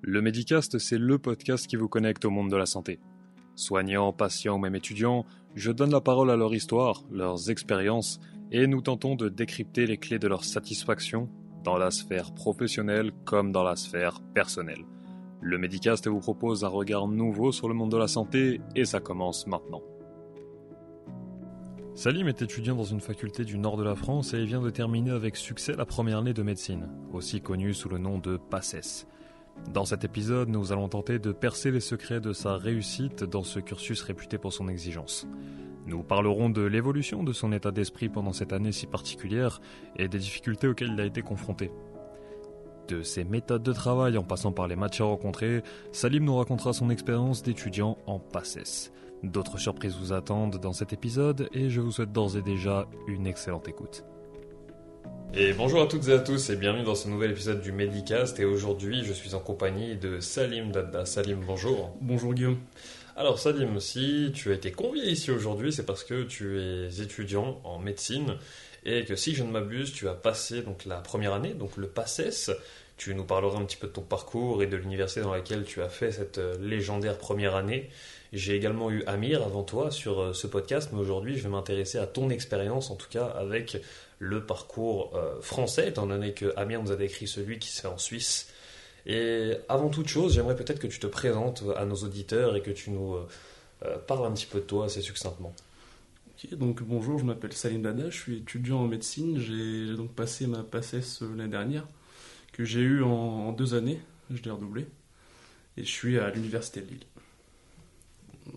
Le Medicast, c'est le podcast qui vous connecte au monde de la santé. Soignants, patients ou même étudiants, je donne la parole à leur histoire, leurs expériences, et nous tentons de décrypter les clés de leur satisfaction dans la sphère professionnelle comme dans la sphère personnelle. Le Medicast vous propose un regard nouveau sur le monde de la santé et ça commence maintenant. Salim est étudiant dans une faculté du nord de la France et vient de terminer avec succès la première année de médecine, aussi connue sous le nom de PACES. Dans cet épisode, nous allons tenter de percer les secrets de sa réussite dans ce cursus réputé pour son exigence. Nous parlerons de l'évolution de son état d'esprit pendant cette année si particulière et des difficultés auxquelles il a été confronté. De ses méthodes de travail en passant par les matchs à rencontrer, Salim nous racontera son expérience d'étudiant en PACES. D'autres surprises vous attendent dans cet épisode et je vous souhaite d'ores et déjà une excellente écoute. Et bonjour à toutes et à tous et bienvenue dans ce nouvel épisode du Medicast et aujourd'hui je suis en compagnie de Salim Dada. Salim, bonjour. Bonjour Guillaume. Alors Salim, si tu as été convié ici aujourd'hui, c'est parce que tu es étudiant en médecine et que si je ne m'abuse, tu as passé donc la première année, donc le PACES. Tu nous parleras un petit peu de ton parcours et de l'université dans laquelle tu as fait cette euh, légendaire première année. J'ai également eu Amir avant toi sur euh, ce podcast, mais aujourd'hui je vais m'intéresser à ton expérience, en tout cas avec le parcours euh, français, étant donné que Amir nous a décrit celui qui se fait en Suisse. Et avant toute chose, j'aimerais peut-être que tu te présentes à nos auditeurs et que tu nous parles un petit peu de toi assez succinctement. Ok, donc bonjour, je m'appelle Salim Dada, je suis étudiant en médecine, j'ai donc passé ma PACES l'année dernière que j'ai eu en, deux années, je l'ai redoublé, et je suis à l'université de Lille.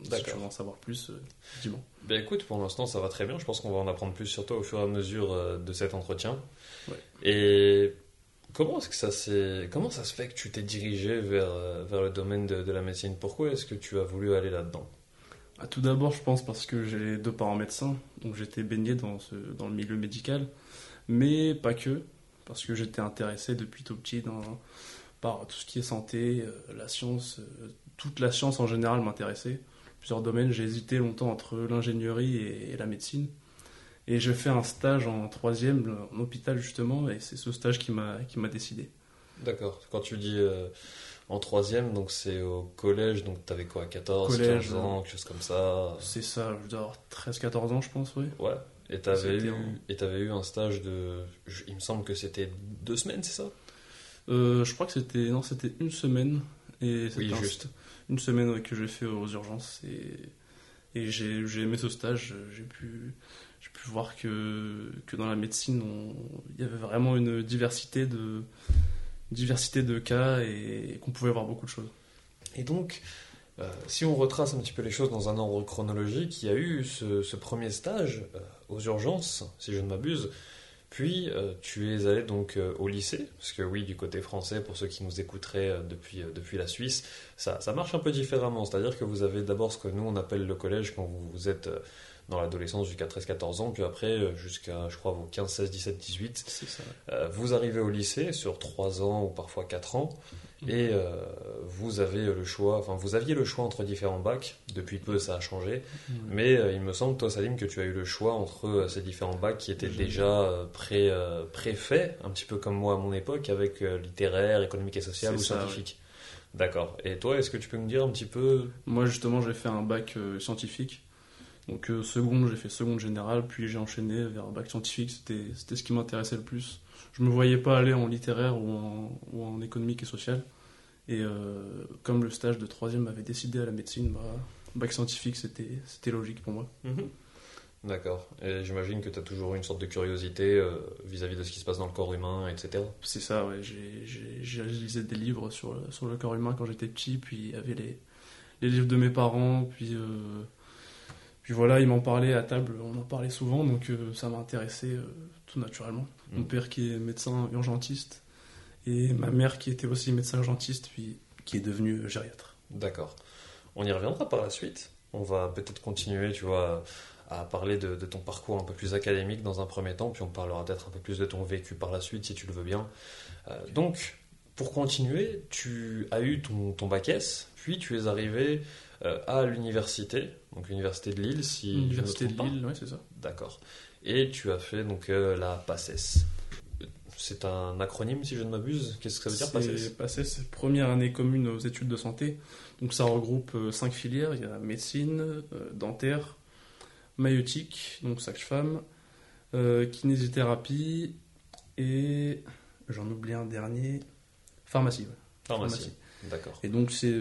Si tu veux en savoir plus, euh, dis-moi. Ben écoute, pour l'instant ça va très bien, je pense qu'on va en apprendre plus sur toi au fur et à mesure euh, de cet entretien. Et comment est-ce que ça comment ça se fait que tu t'es dirigé vers, euh, vers le domaine de, la médecine? Pourquoi est-ce que tu as voulu aller là-dedans? Ah, Tout d'abord, je pense parce que j'ai deux parents médecins, donc j'étais baigné dans, ce, dans le milieu médical, mais pas que parce que j'étais intéressé depuis tout petit dans, par tout ce qui est santé, la science, toute la science en général m'intéressait. Plusieurs domaines, j'ai hésité longtemps entre l'ingénierie et, la médecine. Et j'ai fait un stage en troisième en hôpital justement, et c'est ce stage qui m'a décidé. D'accord. Quand tu dis euh, en troisième, donc c'est au collège, donc tu avais quoi, 14, 15 ans, quelque chose comme ça? C'est ça, je dois avoir 13-14 ans je pense, oui. Ouais. Et tu avais, eu, eu un stage de. Il me semble que c'était deux semaines, c'est ça? Euh, Je crois que c'était. Non, c'était une semaine. Et oui, juste. Une semaine que j'ai fait aux urgences. Et, j'ai aimé ce stage. J'ai pu, voir que, que dans la médecine, il y avait vraiment une diversité de, diversité de cas et, qu'on pouvait voir beaucoup de choses. Et donc. Euh, si on retrace un petit peu les choses dans un ordre chronologique, il y a eu ce, premier stage euh, aux urgences, si je ne m'abuse. Puis euh, tu es allé donc euh, au lycée, parce que oui, du côté français, pour ceux qui nous écouteraient euh, depuis, depuis la Suisse, ça, ça marche un peu différemment. C'est-à-dire que vous avez d'abord ce que nous on appelle le collège quand vous, êtes dans l'adolescence jusqu'à 13-14 ans, puis après jusqu'à, je crois, vos 15, 16, 17, 18. vous arrivez au lycée sur 3 ans ou parfois 4 ans. Et euh, vous avez le choix, enfin vous aviez le choix entre différents bacs. Depuis peu, ça a changé. Mais euh, il me semble, toi, Salim, que tu as eu le choix entre euh, ces différents bacs qui étaient déjà pré, préfaits, un petit peu comme moi à mon époque, avec littéraire, économique et social ou scientifique. D'accord. Et toi, est-ce que tu peux me dire un petit peu? Moi, justement, j'ai fait un bac scientifique. Donc, seconde, j'ai fait seconde générale, puis j'ai enchaîné vers un bac scientifique. C'était ce qui m'intéressait le plus je me voyais pas aller en littéraire ou en, ou en économique et social. Et euh, comme le stage de troisième m'avait décidé à la médecine, bah, bac scientifique, c'était logique pour moi. Mhm. D'accord. Et j'imagine que tu as toujours eu une sorte de curiosité euh, vis-à-vis de ce qui se passe dans le corps humain, etc. C'est ça, ouais. J'ai lisé des livres sur, sur le corps humain quand j'étais petit, puis il y avait les, les livres de mes parents, puis euh, puis voilà, il m'en parlait à table, on en parlait souvent, donc euh, ça m'a intéressé euh, tout naturellement. Mm. Mon père qui est médecin urgentiste et ma mère qui était aussi médecin urgentiste, puis qui est devenue gériatre. D'accord. On y reviendra par la suite. On va peut-être continuer, tu vois, à parler de, ton parcours un peu plus académique dans un premier temps, puis on parlera peut-être un peu plus de ton vécu par la suite, si tu le veux bien. Euh, donc, pour continuer, tu as eu ton, ton bac S, puis tu es arrivé euh, à l'université, donc l'université de Lille, si L'université de Lille, oui, c'est ça. D'accord. Et tu as fait donc euh, la PACES. c'est un acronyme si je ne m'abuse. Qu'est-ce que ça veut dire PACES PACES, première année commune aux études de santé. Donc ça regroupe euh, cinq filières. Il y a médecine, euh, dentaire, maïotique, donc sage-femme, euh, kinésithérapie et j'en oublie un dernier, pharmacie. Pharmacie. D'accord. Et donc c'est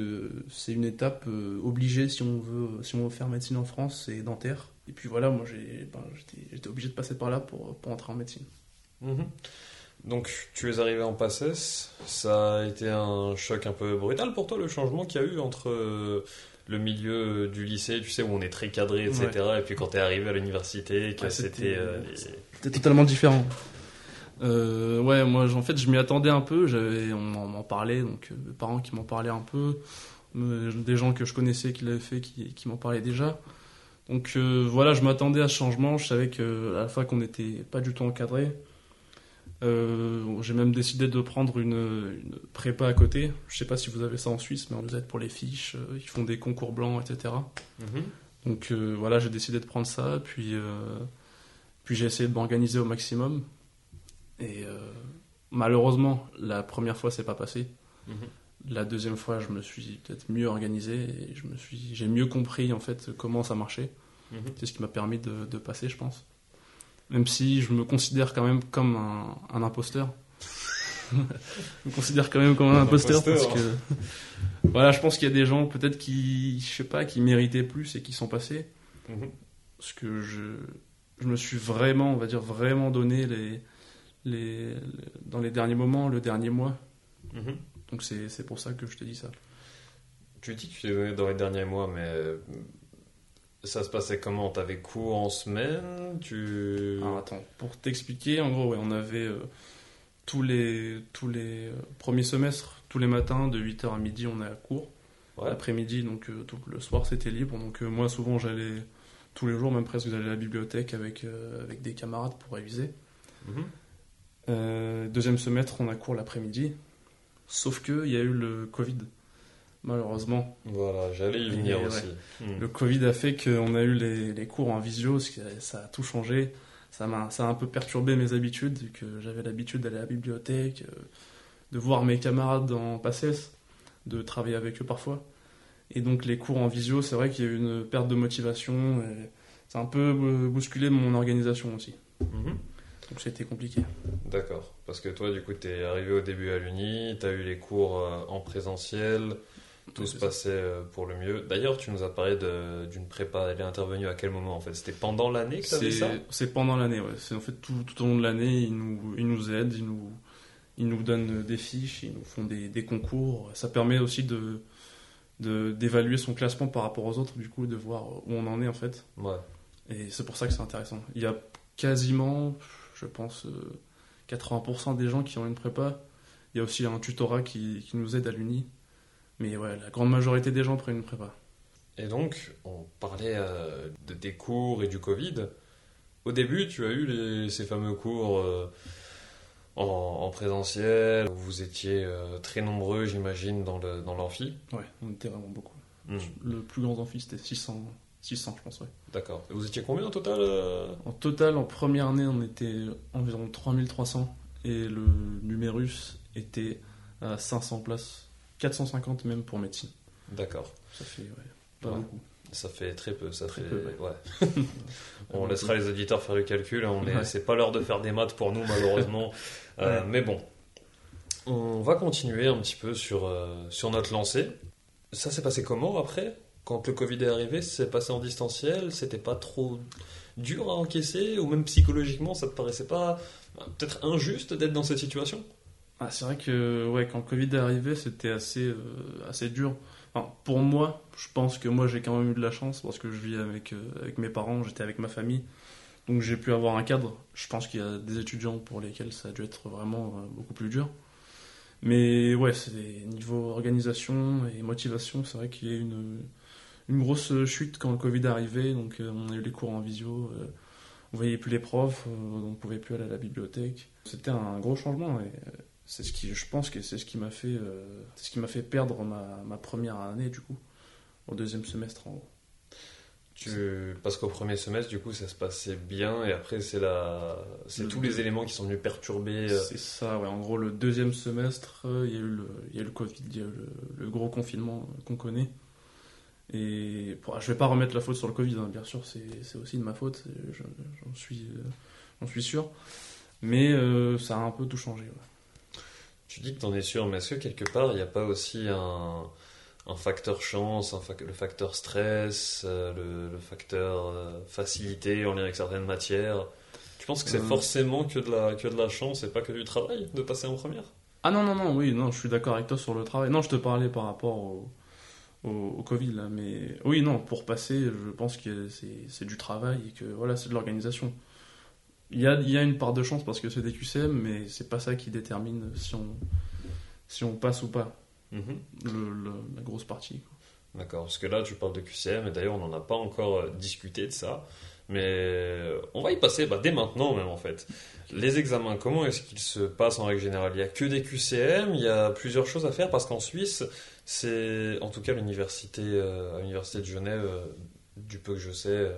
c'est une étape obligée si on veut si on veut faire médecine en France, c'est dentaire. Et puis voilà, moi j'ai ben, j'étais obligé de passer par là pour, pour entrer en médecine. Mhm. Donc tu es arrivé en PACES, ça a été un choc un peu brutal pour toi le changement qu'il y a eu entre euh, le milieu du lycée, tu sais, où on est très cadré, etc. Et puis quand tu es arrivé à l'université, que c'était... Euh, c'était totalement différent. Euh, ouais, moi en fait je m'y attendais un peu, on m'en parlait, donc mes parents qui m'en parlaient un peu, des gens que je connaissais qui l'avaient fait qui, qui m'en parlaient déjà. Donc voilà, je m'attendais à ce changement, je savais qu'à la fois qu'on n'était pas du tout encadré. Euh, j'ai même décidé de prendre une, prépa à côté. Je sais pas si vous avez ça en Suisse, mais on nous aide pour les fiches. Euh, ils font des concours blancs, etc. Mhm. Donc euh, voilà, j'ai décidé de prendre ça. Puis, puis j'ai essayé de m'organiser au maximum. Et malheureusement, la première fois, c'est pas passé. Mhm. La deuxième fois, je me suis peut-être mieux organisé et je me suis, j'ai mieux compris en fait comment ça marchait. Mhm. C'est ce qui m'a permis de, de passer, je pense même si je me considère quand même comme un, imposteur. je me considère quand même comme un, imposteur, parce que voilà, je pense qu'il y a des gens peut-être qui, je sais pas, qui méritaient plus et qui sont passés. Mhm. Parce que je, je me suis vraiment, on va dire vraiment donné les, les, dans les derniers moments, le dernier mois. Mhm. Donc c'est pour ça que je te dis ça. Tu dis que dans les derniers mois, mais ça se passait comment? T'avais cours en semaine? Tu... Alors attends, pour t'expliquer, en gros, ouais, on avait euh, tous les, tous les euh, premiers semestres, tous les matins, de 8h à midi, on est à cours. L'après-midi, donc euh, tout, le soir, c'était libre. Donc moi, souvent, j'allais tous les jours, même presque, j'allais à la bibliothèque avec, avec des camarades pour réviser. Mhm. deuxième semestre, on a cours l'après-midi. Sauf qu'il y a eu le Covid malheureusement. Voilà, j'allais y venir aussi. Hmm. Le Covid a fait qu'on a eu les, les, cours en visio, ça a tout changé. Ça m'a, ça a un peu perturbé mes habitudes, vu que j'avais l'habitude d'aller à la bibliothèque, euh, de voir mes camarades en PACES, de travailler avec eux parfois. Et donc les cours en visio, c'est vrai qu'il y a eu une perte de motivation. Et ça a un peu bousculé mon organisation aussi. Mhm. Donc c'était compliqué. D'accord. Parce que toi, du coup, tu es arrivé au début à l'Uni, tu as eu les cours euh, en présentiel, tout se passait euh, pour le mieux. D'ailleurs, tu nous as parlé d'une prépa. Elle est intervenue à quel moment en fait? C'était pendant l'année que tu ça? C'est pendant l'année, ouais. C'est en fait tout, tout, au long de l'année, ils nous, ils nous aident, ils nous, ils nous donnent des fiches, ils nous font des, des concours. Ça permet aussi de d'évaluer son classement par rapport aux autres, du coup, de voir où on en est en fait. Ouais. Et c'est pour ça que c'est intéressant. Il y a quasiment, je pense, 80% euh, des gens qui ont une prépa. Il y a aussi un tutorat qui, qui nous aide à l'Uni. Mais ouais, la grande majorité des gens prennent une prépa. Et donc, on parlait euh, de des cours et du Covid. Au début, tu as eu ces fameux cours euh, en, présentiel, où vous étiez euh, très nombreux, j'imagine, dans l'amphi. Dans ouais, on était vraiment beaucoup. Hmm. Le plus grand amphi, c'était 600, 600, je pense, ouais. D'accord. Vous étiez combien en total En total, en première année, on était environ 3300 et le numérus était à 500 places 450 même pour médecine. D'accord. Ça fait pas beaucoup. Ça fait très peu, ça fait. ouais. on laissera les auditeurs faire le calcul. Hein, on est... C'est pas l'heure de faire des maths pour nous malheureusement. Euh, mais bon, on va continuer un petit peu sur euh, sur notre lancée. Ça s'est passé comment après? Quand le Covid est arrivé, c'est passé en distanciel. C'était pas trop dur à encaisser ou même psychologiquement, ça te paraissait pas euh, peut-être injuste d'être dans cette situation? Ah, c'est vrai que ouais, quand le Covid est arrivé, c'était assez, euh, assez dur. pour moi, je pense que moi j'ai quand même eu de la chance parce que je vis avec, euh, avec mes parents, j'étais avec ma famille. Donc j'ai pu avoir un cadre. Je pense qu'il y a des étudiants pour lesquels ça a dû être vraiment euh, beaucoup plus dur. Mais ouais, c'est niveau organisation et motivation, c'est vrai qu'il y a une, une grosse chute quand le Covid est arrivé. Donc on a eu les cours en visio, on voyait plus les profs, on pouvait plus aller à la bibliothèque. C'était un gros changement. Et, c'est ce qui, je pense que c'est ce qui m'a fait, euh, ce qui m'a fait perdre ma, ma, première année du coup, au deuxième semestre en gros. Tu... Parce qu'au premier semestre, du coup, ça se passait bien, et après, c'est la... c'est Le tous les éléments qui sont venus perturber. euh, C'est ça, ouais. En gros, le deuxième semestre, euh, il y a eu le, il y a eu le Covid, il y a eu le, le gros confinement euh, qu'on connaît. Et bon, je vais pas remettre la faute sur le Covid, hein, bien sûr, c'est aussi de ma faute, je- j'en suis, euh, suis sûr. Mais euh, ça a un peu tout changé. ouais. Tu dis que t'en es sûr, mais est-ce que quelque part, il n'y a pas aussi un, un facteur chance, un le facteur stress, euh, le, le facteur euh, facilité en lien avec certaines matières? Tu penses que c'est forcément que de, la, que de la chance et pas que du travail de passer en première? Ah non, non, non, oui, non, je suis d'accord avec toi sur le travail. Non, je te parlais par rapport au, au, au Covid, là, mais oui, non, pour passer, je pense que c'est du travail et que voilà, c'est de l'organisation. Il y a, y a une part de chance parce que c'est des QCM, mais c'est pas ça qui détermine si on, si on passe ou pas, Mhm. le, le- la grosse partie. D'accord, parce que là tu parles de QCM et d'ailleurs on n'en a pas encore euh, discuté de ça, mais euh, on va y passer bah, dès maintenant même en fait. Les examens, comment est-ce qu'ils se passent en règle générale? Il n'y a que des QCM, il y a plusieurs choses à faire parce qu'en Suisse, c'est en tout cas l'université euh, à l'université de Genève, euh, du peu que je sais euh,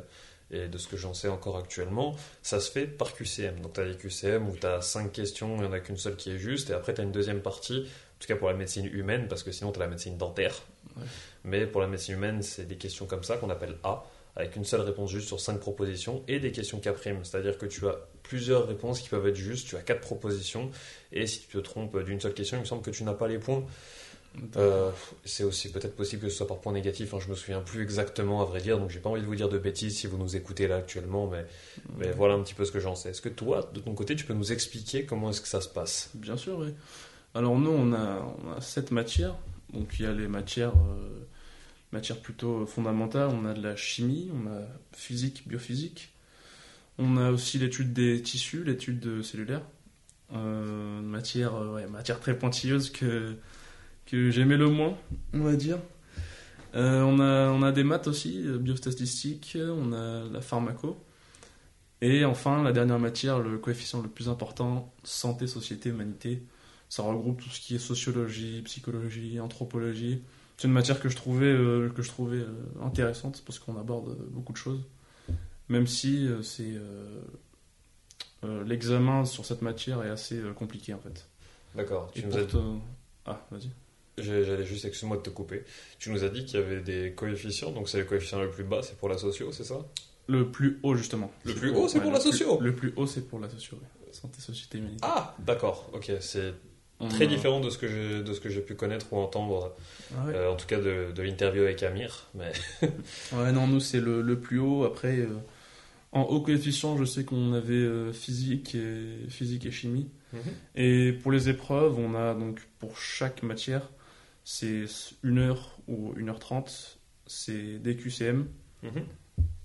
et de ce que j'en sais encore actuellement, ça se fait par QCM. Donc tu as des QCM où tu as 5 questions, il n'y en a qu'une seule qui est juste, et après tu as une deuxième partie, en tout cas pour la médecine humaine, parce que sinon tu as la médecine dentaire. Ouais. Mais pour la médecine humaine, c'est des questions comme ça qu'on appelle A, avec une seule réponse juste sur 5 propositions, et des questions K'. C'est-à-dire que tu as plusieurs réponses qui peuvent être justes, tu as 4 propositions, et si tu te trompes d'une seule question, il me semble que tu n'as pas les points. Euh, c'est aussi peut-être possible que ce soit par point négatif, hein, je me souviens plus exactement à vrai dire, donc j'ai pas envie de vous dire de bêtises si vous nous écoutez là actuellement, mais, mais voilà un petit peu ce que j'en sais. Est-ce que toi, de ton côté, tu peux nous expliquer comment est-ce que ça se passe? Bien sûr, oui. Alors nous, on a, on a sept matières. Donc il y a les matières, euh, matières plutôt fondamentales. On a de la chimie, on a physique, biophysique. On a aussi l'étude des tissus, l'étude de cellulaire. Euh, matière, ouais, matière très pointilleuse que, que j'aimais le moins, on va dire. Euh, on, a, on a des maths aussi, euh, biostatistique, on a la pharmaco. Et enfin, la dernière matière, le coefficient le plus important, santé, société, humanité. Ça regroupe tout ce qui est sociologie, psychologie, anthropologie. C'est une matière que je trouvais, euh, que je trouvais euh, intéressante parce qu'on aborde beaucoup de choses. Même si c'est l'examen sur cette matière est assez compliqué en fait. D'accord, Et tu nous as pour te- Ah, vas-y. J'allais juste, excuse-moi de te couper. Tu nous as dit qu'il y avait des coefficients, donc c'est le coefficient le plus bas, c'est pour la socio, c'est ça? Le plus haut justement. Le plus haut, c'est pour la le plus- socio Le plus haut, c'est pour la socio. ouais. Santé, société, humanité. Ah, d'accord, ok, c'est On très a- différent de ce que j'ai de ce que j'ai pu connaître ou entendre, Ah ouais. euh, en tout cas de, de l'interview avec Amir. Mais Ouais, non, nous, c'est le, le plus haut. Après, euh, en haut coefficient, je sais qu'on avait euh, physique, et, physique et chimie. Et pour les épreuves, on a donc pour chaque matière, c'est 1 heure ou 1 heure 30, c'est des QCM, Mhm.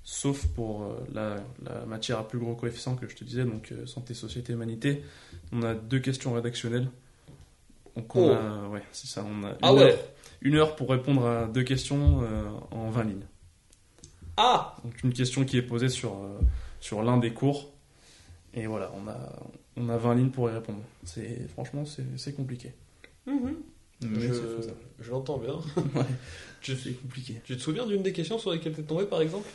sauf pour euh, la, la matière à plus gros coefficient que je te disais, donc euh, santé, société, humanité. On a deux questions rédactionnelles. Donc on Oh. a, ouais, c'est ça, on a une, Ah ouais. heure, une heure pour répondre à deux questions euh, en 20 lignes. Ah Donc une question qui est posée sur, sur l'un des cours. Et voilà, on a, on a 20 lignes pour y répondre. C'est, franchement, c'est, c'est compliqué. Mais Je, l'entends bien. Ouais, c'est compliqué. Tu te souviens d'une des questions sur lesquelles t'es tombé par exemple?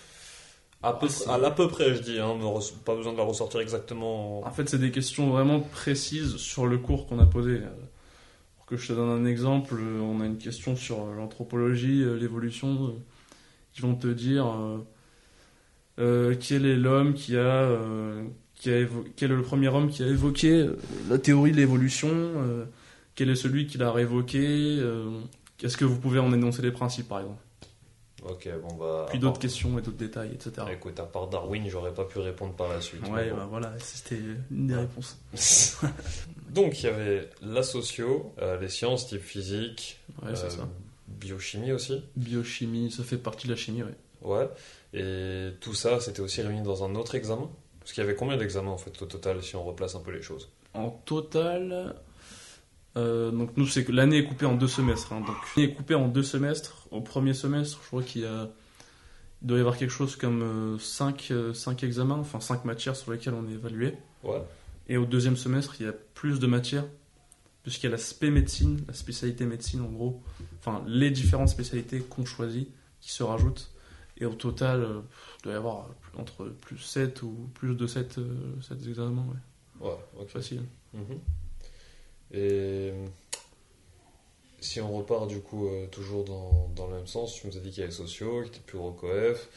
À, peu, Ah, à l'à peu près, je dis, hein, pas besoin de la ressortir exactement. En fait, c'est des questions vraiment précises sur le cours qu'on a posé. Euh, Pour que je te donne un exemple, euh, on a une question sur euh, l'anthropologie, l'évolution. Ils vont te dire euh, euh, quel est l'homme qui a, euh, qui a quel est le premier homme qui a évoqué la théorie de l'évolution, quel est celui qui l'a révoqué, euh, est-ce que vous pouvez en énoncer les principes par exemple? Ok, bon bah. Puis d'autres part- questions et d'autres détails, etc. Écoute, à part Darwin, j'aurais pas pu répondre par la suite. Ouais, bon. bah voilà, c'était une des réponses. Donc il y avait la socio, euh, les sciences type physique, Ouais, euh, ça. biochimie aussi. Biochimie, ça fait partie de la chimie, ouais. Ouais. Et tout ça, c'était aussi réuni dans un autre examen Parce qu'il y avait combien d'examens en fait au total si on replace un peu les choses? En total, euh, donc nous, c'est que l'année est coupée en deux semestres. hein. donc l'année est coupée en deux semestres. Au premier semestre, je crois qu'il y a, il doit y avoir quelque chose comme 5 examens, enfin 5 matières sur lesquelles on est évalué. Ouais. Et au deuxième semestre, il y a plus de matières, puisqu'il y a la spé médecine, la spécialité médecine en gros, enfin les différentes spécialités qu'on choisit qui se rajoutent. Et au total, euh, il doit y avoir entre plus 7 ou plus de 7, euh, 7 examens, ouais. Ouais, facile. Mhm. Et si on repart du coup euh, toujours dans, dans le même sens, tu nous as dit qu'il y avait sociaux, qui était plus gros coef,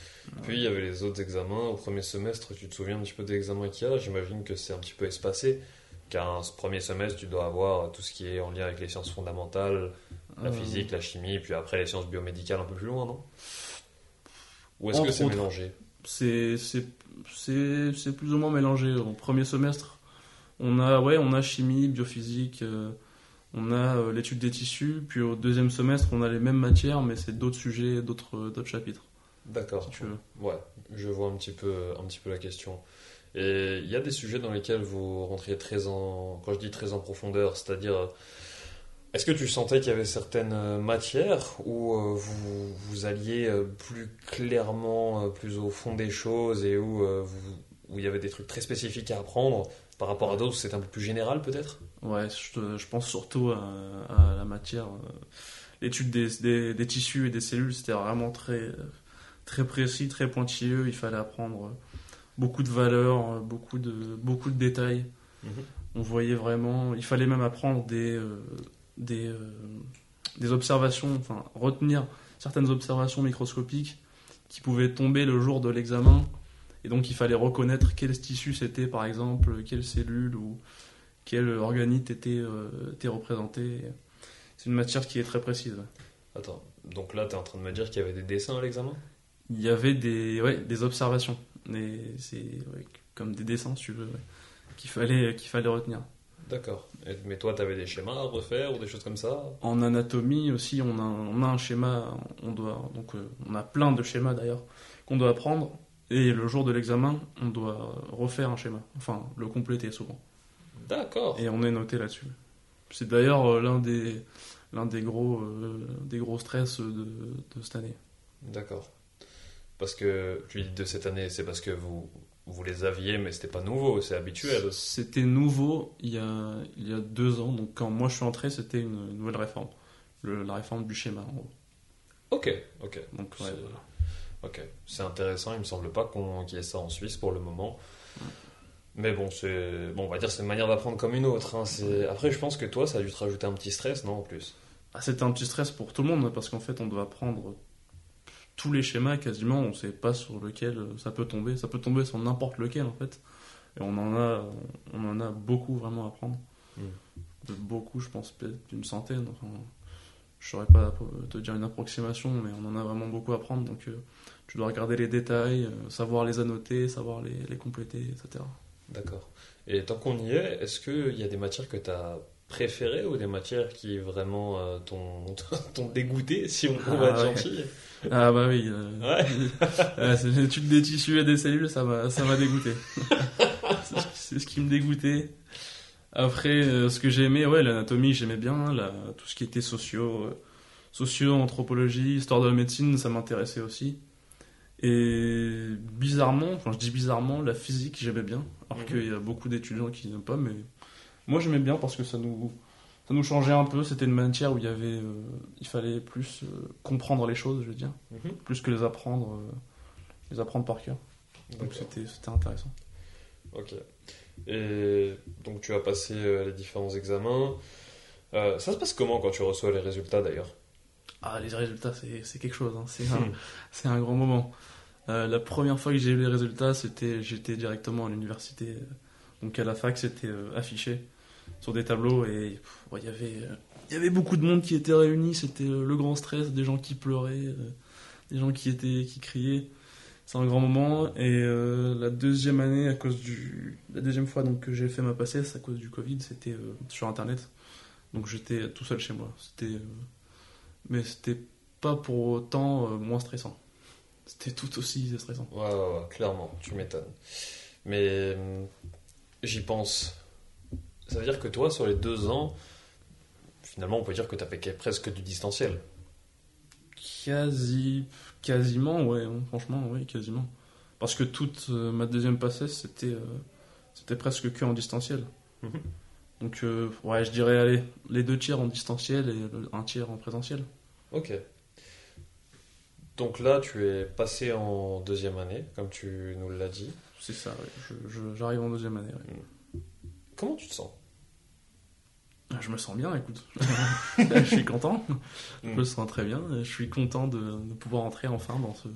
puis il y avait les autres examens. Au premier semestre, tu te souviens un petit peu des examens qu'il y a? J'imagine que c'est un petit peu espacé, car ce premier semestre, tu dois avoir tout ce qui est en lien avec les sciences fondamentales, la Euh, physique, la chimie, puis après les sciences biomédicales un peu plus loin, non? Ou est-ce que c'est mélangé? c'est plus ou moins mélangé. Au premier semestre on a ouais on a chimie biophysique euh, on a euh, l'étude des tissus puis au deuxième semestre on a les mêmes matières mais c'est d'autres sujets d'autres euh, d'autres chapitres D'accord. si tu veux Ouais, je vois un petit peu, un petit peu la question. Et il y a des sujets dans lesquels vous rentriez très en, quand je dis très en profondeur, c'est-à-dire, est-ce que tu sentais qu'il y avait certaines matières où vous, vous alliez plus clairement, plus au fond des choses et où, vous- où il y avait des trucs très spécifiques à apprendre par rapport à d'autres c'était un peu plus général peut-être ouais je, pense surtout à, à la matière euh, l'étude des, des, des tissus et des cellules c'était vraiment très très précis très pointilleux il fallait apprendre beaucoup de valeurs beaucoup de beaucoup de détails on voyait vraiment. Il fallait même apprendre des, euh, des, euh, des observations, enfin retenir certaines observations microscopiques qui pouvaient tomber le jour de l'examen. Et donc il fallait reconnaître quel tissu c'était, par exemple, quelle cellule ou quel organite était, euh, était représenté. C'est une matière qui est très précise. Attends, donc là tu es en train de me dire qu'il y avait des dessins à l'examen? Il y avait des, ouais, des observations. C'est ouais, comme des dessins, si tu veux, ouais, qu'il fallait, qu'il fallait retenir. D'accord. Mais toi tu avais des schémas à refaire ou des choses comme ça? En anatomie aussi, on a, on a un schéma, on doit donc euh, on a plein de schémas d'ailleurs qu'on doit apprendre et le jour de l'examen, on doit refaire un schéma, enfin le compléter souvent. D'accord. Et on est noté là-dessus. C'est d'ailleurs euh, l'un des l'un des gros euh, des gros stress de, de cette année. D'accord. Parce que tu dis de cette année, c'est parce que vous, vous les aviez, mais c'était pas nouveau, c'est habituel. C'était nouveau il y a il y a deux ans, donc quand moi je suis entré, c'était une nouvelle réforme, Le- la réforme du schéma en gros. Ok, ok. Donc ouais, voilà. Ok, c'est intéressant. Il me semble pas qu'on qu'il y ait ça en Suisse pour le moment. Mais bon, c'est bon, on va dire c'est une manière d'apprendre comme une autre. hein. Après, je pense que toi, ça a dû te rajouter un petit stress, non, en plus? Ah, c'était un petit stress pour tout le monde parce qu'en fait on doit apprendre tous les schémas quasiment, on sait pas sur lequel euh, ça peut tomber, ça peut tomber sur n'importe lequel en fait. Et on en a on en a beaucoup vraiment à apprendre. Mm. De beaucoup, je pense peut-être d'une centaine, enfin je saurais pas te dire une approximation mais on en a vraiment beaucoup à apprendre donc euh, tu dois regarder les détails, euh, savoir les annoter, savoir les, les compléter, etc. D'accord. Et tant qu'on y est, est-ce qu'il y a des matières que tu as préférées ou des matières qui vraiment euh, t'ont dégoûté, si on, va être Ah ouais. gentil? Ah bah oui, euh, Ouais. Euh, l'étude des tissus et des cellules, ça m'a, dégoûté. c'est, ce qui- me dégoûtait. Après, euh, ce que j'ai aimé, ouais, l'anatomie, j'aimais bien. la- tout ce qui était sociaux, euh, sociaux, anthropologie, histoire de la médecine, ça m'intéressait aussi. Et bizarrement, enfin je dis bizarrement, la physique, j'aimais bien. Alors Mhm. qu'il y a beaucoup d'étudiants qui n'aiment pas, mais moi j'aimais bien parce que ça nous, ça nous changeait un peu. C'était une matière où il y avait, euh, il fallait plus euh, comprendre les choses, je veux dire Mhm. plus que les apprendre, euh, les apprendre par cœur. Donc c'était c'était intéressant. Ok. Et donc tu as passé les différents examens. Ça se passe comment quand tu reçois les résultats d'ailleurs? Ah, les résultats, c'est quelque chose. hein. C'est un, Hmm. c'est un grand moment. Euh, la première fois que j'ai eu les résultats, c'était j'étais directement à l'université. Donc à la fac, c'était euh, affiché sur des tableaux et pff, ouais, il y avait il y avait beaucoup de monde qui était réuni. C'était euh, le grand stress, des gens qui pleuraient, des gens qui étaient qui criaient. C'est un grand moment. Et euh, la deuxième année, à cause du la deuxième fois donc que j'ai fait ma passesse à cause du Covid, c'était euh, sur internet. Donc j'étais tout seul chez moi. C'était mais c'était pas pour autant euh, moins stressant. C'était tout aussi stressant. Ouais, ouais, ouais, clairement, tu m'étonnes. Mais hum, j'y pense. Ça veut dire que toi, sur les deux ans, finalement, on peut dire que tu as fait presque du distanciel. Quasi, quasiment, ouais, hein, franchement, oui, quasiment. Parce que toute euh, ma deuxième passesse, c'était euh, c'était presque que en distanciel. Donc, euh, ouais, je dirais, allez, les deux tiers en distanciel et un tiers en présentiel. Ok. Donc là, tu es passé en deuxième année, comme tu nous l'as dit. C'est ça. Je- je- j'arrive en deuxième année. ouais. Comment tu te sens? Ah, Je me sens bien, écoute. je suis content. Je Mm. me sens très bien. Je suis content de, de pouvoir entrer enfin dans, ce,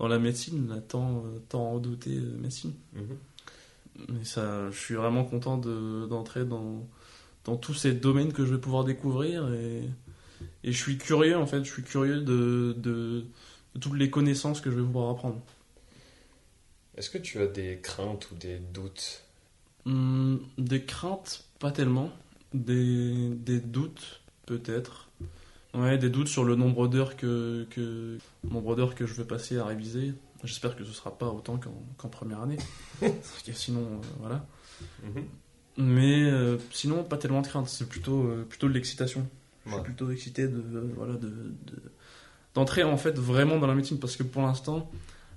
dans la médecine, la tant, tant redoutée euh, médecine. Mhm. Et ça, je suis vraiment content de- d'entrer dans, dans tous ces domaines que je vais pouvoir découvrir. Et, et je suis curieux, en fait. Je suis curieux de, de, de toutes les connaissances que je vais pouvoir apprendre. Est-ce que tu as des craintes ou des doutes? Hum, des craintes, pas tellement. Des, des doutes, peut-être. Ouais, des doutes sur le nombre d'heures que, que, nombre d'heures que je vais passer à réviser. J'espère que ce sera pas autant qu'en première année. Parce que sinon, euh, voilà. Mhm. Mais euh, sinon, pas tellement de crainte. C'est plutôt, euh, plutôt de l'excitation. Je suis Ouais. plutôt excité de, voilà, de, de- d'entrer en fait vraiment dans la médecine. Parce que pour l'instant,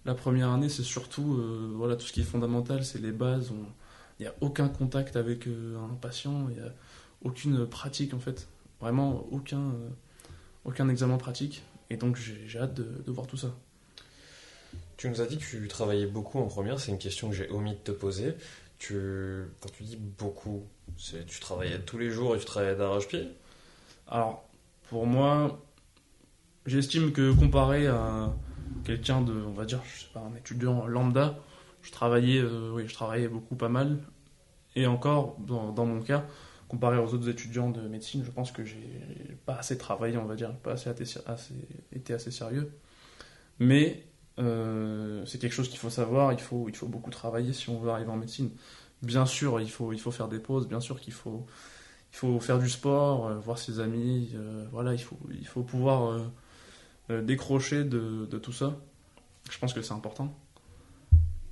la première année, c'est surtout voilà, tout ce qui est fondamental, c'est les bases. Il n'y a aucun contact avec un patient, il n'y a aucune pratique en fait. Vraiment aucun, aucun examen pratique. Et donc j'ai, j'ai hâte de, de voir tout ça. Tu nous as dit que tu travaillais beaucoup en première, c'est une question que j'ai omis de te poser. Quand tu dis beaucoup, c'est tu travaillais tous les jours et tu travaillais d'arrache-pied? Alors, pour moi, j'estime que comparé à quelqu'un de, on va dire, je sais pas, un étudiant lambda, je travaillais, euh, oui, je travaillais beaucoup, pas mal. Et encore, dans, mon cas, comparé aux autres étudiants de médecine, je pense que j'ai pas assez travaillé, on va dire, pas assez- été assez sérieux. Mais euh, c'est quelque chose qu'il faut savoir, il faut, il faut beaucoup travailler si on veut arriver en médecine. Bien sûr, il faut, il faut faire des pauses, bien sûr qu'il faut, il faut faire du sport, euh, voir ses amis, euh, voilà, il faut, il faut pouvoir décrocher de, de tout ça. Je pense que c'est important.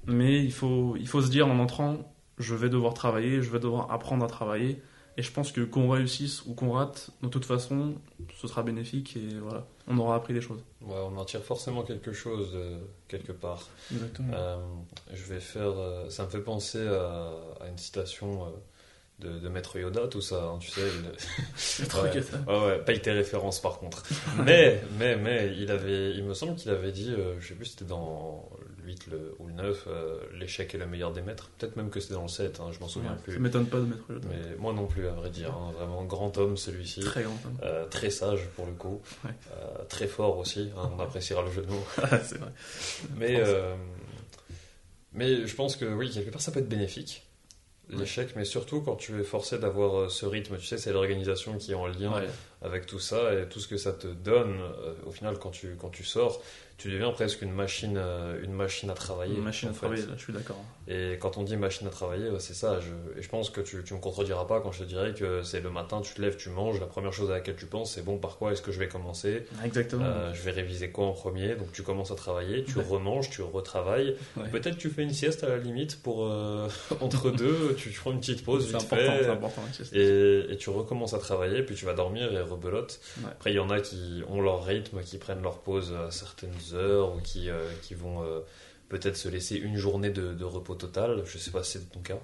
Mais il faut, il faut se dire en entrant, je vais devoir travailler, je vais devoir apprendre à travailler. Et je pense que qu'on réussisse ou qu'on rate, de toute façon, ce sera bénéfique et voilà, on aura appris des choses. Ouais, on en tire forcément quelque chose euh, quelque part. Exactement. Euh, je vais faire. euh, ça me fait penser à, à une citation de, de Maître Yoda, tout ça. hein, tu sais, il- C'est trop ouais. ça. Ouais, ouais, paye tes références par contre. mais, mais, mais, il avait, il me semble qu'il avait dit, je sais plus si c'était dans le 8 le, ou le 9, euh, l'échec est le meilleur des maîtres. Peut-être même que c'était dans le 7, hein, je m'en souviens Ouais, plus. Ça m'étonne pas de mettre le Mais moi non plus, à vrai dire. hein, vraiment grand homme celui-ci. Très grand. homme. Euh, très sage pour le coup. Ouais. Euh, très fort aussi, hein, on appréciera le jeu de mots. c'est vrai. Mais, mais je pense que oui, quelque part ça peut être bénéfique. L'échec, mais surtout quand tu es forcé d'avoir ce rythme, tu sais, c'est l'organisation qui est en lien avec tout ça et tout ce que ça te donne. au final, quand tu, quand tu sors, tu deviens presque une machine, euh, une machine à travailler. Une machine à fait. travailler, là, je suis d'accord. Et quand on dit machine à travailler, c'est ça. Je, et je pense que tu, tu me contrediras pas quand je te dirais que c'est le matin, tu te lèves, tu manges, la première chose à laquelle tu penses, c'est bon, par quoi est-ce que je vais commencer? Exactement. Euh, Je vais réviser quoi en premier? Donc tu commences à travailler, tu Ouais. remanges, tu retravailles. Ouais. Peut-être tu fais une sieste à la limite pour euh, entre deux, tu, tu prends une petite pause C'est vite important, fait. c'est important. Et, et tu recommences à travailler, puis tu vas dormir et rebelote. Ouais. Après, il y en a qui ont leur rythme, qui prennent leur pause à certaines heures ou qui, euh, qui vont euh, peut-être se laisser une journée de, de repos total. Je sais pas si c'est ton cas.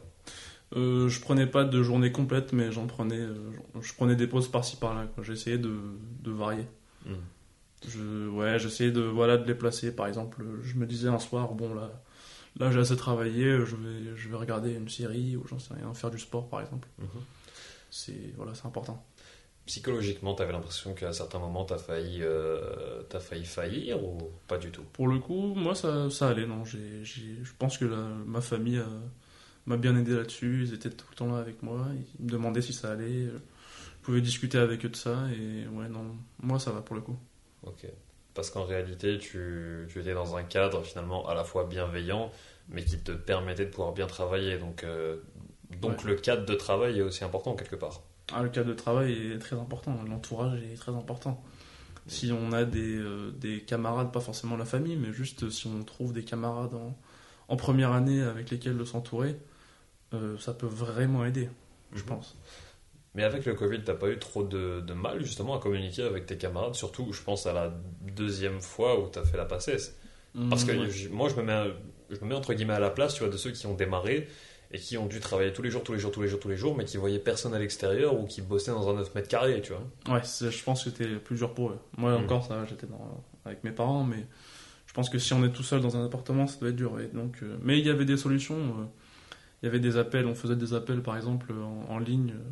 Euh, je prenais pas de journée complète, mais j'en prenais, euh, je prenais des pauses par-ci par-là. J'essayais de, de varier. Hmm. Je, ouais, j'essayais de, voilà, de les placer. Par exemple, je me disais un soir, bon là, là j'ai assez travaillé, je vais, je vais regarder une série ou j'en sais rien, faire du sport par exemple. Mhm. C'est, voilà, c'est important. Psychologiquement, tu avais l'impression qu'à certains moments, tu as failli, euh, t'as failli faillir ou pas du tout? Pour le coup, moi ça, ça allait, non. J'ai, j'ai- je pense que la- ma famille a- m'a bien aidé là-dessus. Ils étaient tout le temps là avec moi. Ils me demandaient si ça allait. Je pouvais discuter avec eux de ça et ouais, non, moi ça va pour le coup. Ok. Parce qu'en réalité, tu, tu étais dans un cadre finalement à la fois bienveillant, mais qui te permettait de pouvoir bien travailler. Donc, euh, donc Ouais. le cadre de travail est aussi important quelque part. Ah, le cadre de travail est très important, l'entourage est très important. Si on a des, euh, des camarades, pas forcément la famille, mais juste si on trouve des camarades en, en première année avec lesquels s'entourer, euh, ça peut vraiment aider, je Mhm. pense. Mais avec le Covid, t'as pas eu trop de, de mal justement à communiquer avec tes camarades, surtout je pense à la deuxième fois où t'as fait la passesse? Parce que Mm, ouais. je- moi je me, mets, je me mets entre guillemets à la place tu vois, de ceux qui ont démarré et qui ont dû travailler tous les jours, tous les jours, tous les jours, tous les jours, mais qui voyaient personne à l'extérieur ou qui bossaient dans un 9 mètres carrés, tu vois. Ouais, je pense que c'était plus dur pour eux. Moi Mm. encore, ça j'étais avec mes parents, mais je pense que si on est tout seul dans un appartement, ça doit être dur. donc, euh, mais il y avait des solutions. euh, il y avait des appels, on faisait des appels par exemple en, en ligne euh,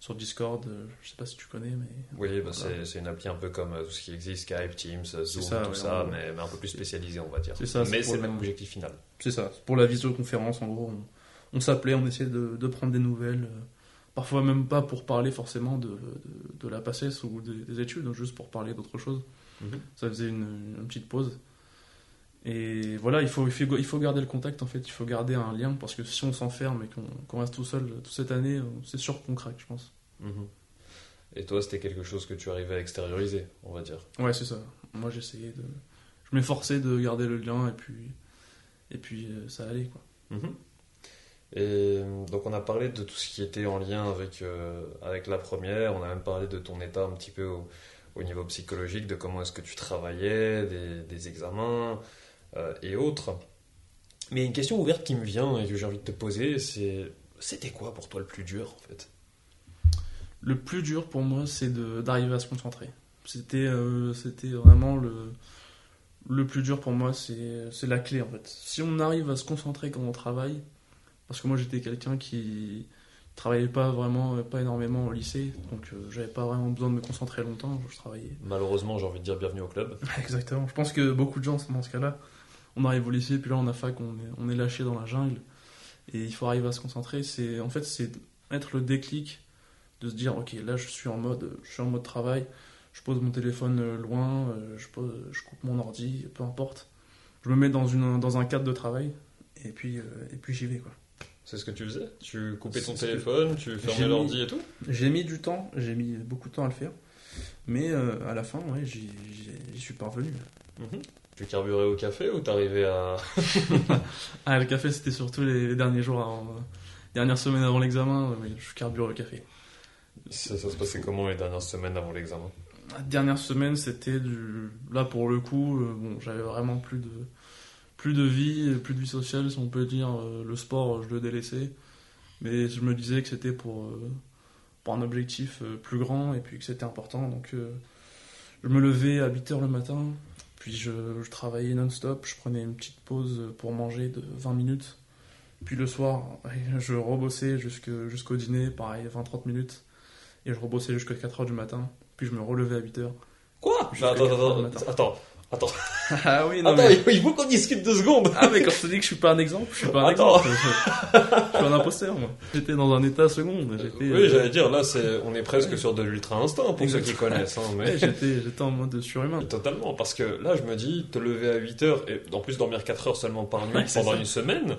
sur Discord. je sais pas si tu connais, mais Oui, bah, Voilà. c'est une appli un peu comme tout ce qui existe, Skype, Teams, Zoom, ça, tout ouais, ça, ouais. mais, mais un peu plus spécialisé, on va dire. C'est ça, mais c'est le- même objectif final. c'est ça. Pour la visioconférence, en gros, on, on s'appelait, on essayait de, de prendre des nouvelles. euh, parfois même pas pour parler forcément de, de, de la PACES ou des, des études, juste pour parler d'autre chose. Mhm. Ça faisait une, une petite pause. Et voilà, il faut, il, faut, il faut garder le contact en fait, il faut garder un lien parce que si on s'enferme et qu'on reste tout seul toute cette année, c'est sûr qu'on craque, je pense. Mhm. Et toi, c'était quelque chose que tu arrivais à extérioriser, on va dire. Ouais, c'est ça. Moi j'essayais de. Je m'efforçais de garder le lien et puis. Et puis euh, ça allait quoi. Mhm. Et euh, donc on a parlé de tout ce qui était en lien avec, euh, avec la première, on a même parlé de ton état un petit peu au, au niveau psychologique, de comment est-ce que tu travaillais, des, examens euh, et autres. Mais une question ouverte qui me vient et que j'ai envie de te poser, c'est c'était quoi pour toi le plus dur en fait? Le plus dur pour moi, c'est d'arriver à se concentrer. C'était vraiment le, le plus dur pour moi, c'est la clé en fait. Si on arrive à se concentrer quand on travaille, parce que moi j'étais quelqu'un qui travaillait pas vraiment, euh, pas énormément au lycée, donc euh, j'avais pas vraiment besoin de me concentrer longtemps, je travaillais. Malheureusement, j'ai envie de dire bienvenue au club. Exactement, je pense que beaucoup de gens sont dans ce cas-là. On arrive au lycée, puis là on a fac, on est, on est lâché dans la jungle, et il faut arriver à se concentrer. C'est En fait, c'est être le déclic de se dire, ok, là je suis en mode, je suis en mode travail, je pose mon téléphone euh, loin, euh, je, pose, je coupe mon ordi, peu importe. Je me mets dans, une, dans un cadre de travail, et puis, euh, et puis j'y vais. quoi. C'est ce que tu faisais? Tu coupais ton que- téléphone, tu fermais l'ordi et tout? J'ai mis du temps, j'ai mis beaucoup de temps à le faire, mais euh, à la fin, ouais, j'y suis parvenu. Mhm. Tu carburais au café ou t'arrivais à... Ah, le café, c'était surtout les, les derniers jours avant, euh, dernières semaines avant l'examen, euh, oui, je carbure le café. Ça, ça se passait comment les dernières semaines avant l'examen? La dernière semaine, c'était du. Là, pour le coup, euh, bon, j'avais vraiment plus de. Plus de vie, plus de vie sociale, si on peut dire. Euh, Le sport, je le délaissais. Mais je me disais que c'était pour, euh, pour un objectif euh, plus grand et puis que c'était important. Donc, je me levais à 8h le matin, puis je, je travaillais non-stop. Je prenais une petite pause pour manger de 20 minutes. Puis le soir, je rebossais jusqu'au dîner, pareil, 20-30 minutes. Et je rebossais jusqu'à 4h du matin. Puis je me relevais à 8h. Quoi? Attends, attends, attends, attends, Ah oui, non, attends, mais... il faut qu'on discute deux secondes Ah, mais quand je te dis que je suis pas un exemple, je suis pas un Attends. exemple. Je, je suis un imposteur, moi. J'étais dans un état second. J'étais, Oui, euh, j'allais dire, là, c'est, on est presque sur de l'ultra-instinct pour ceux qui connaissent. Hein, mais... j'étais, j'étais en mode surhumain. Totalement, parce que là, je me dis, te lever à 8 heures et en plus dormir 4 heures seulement par nuit Ouais, pendant une semaine,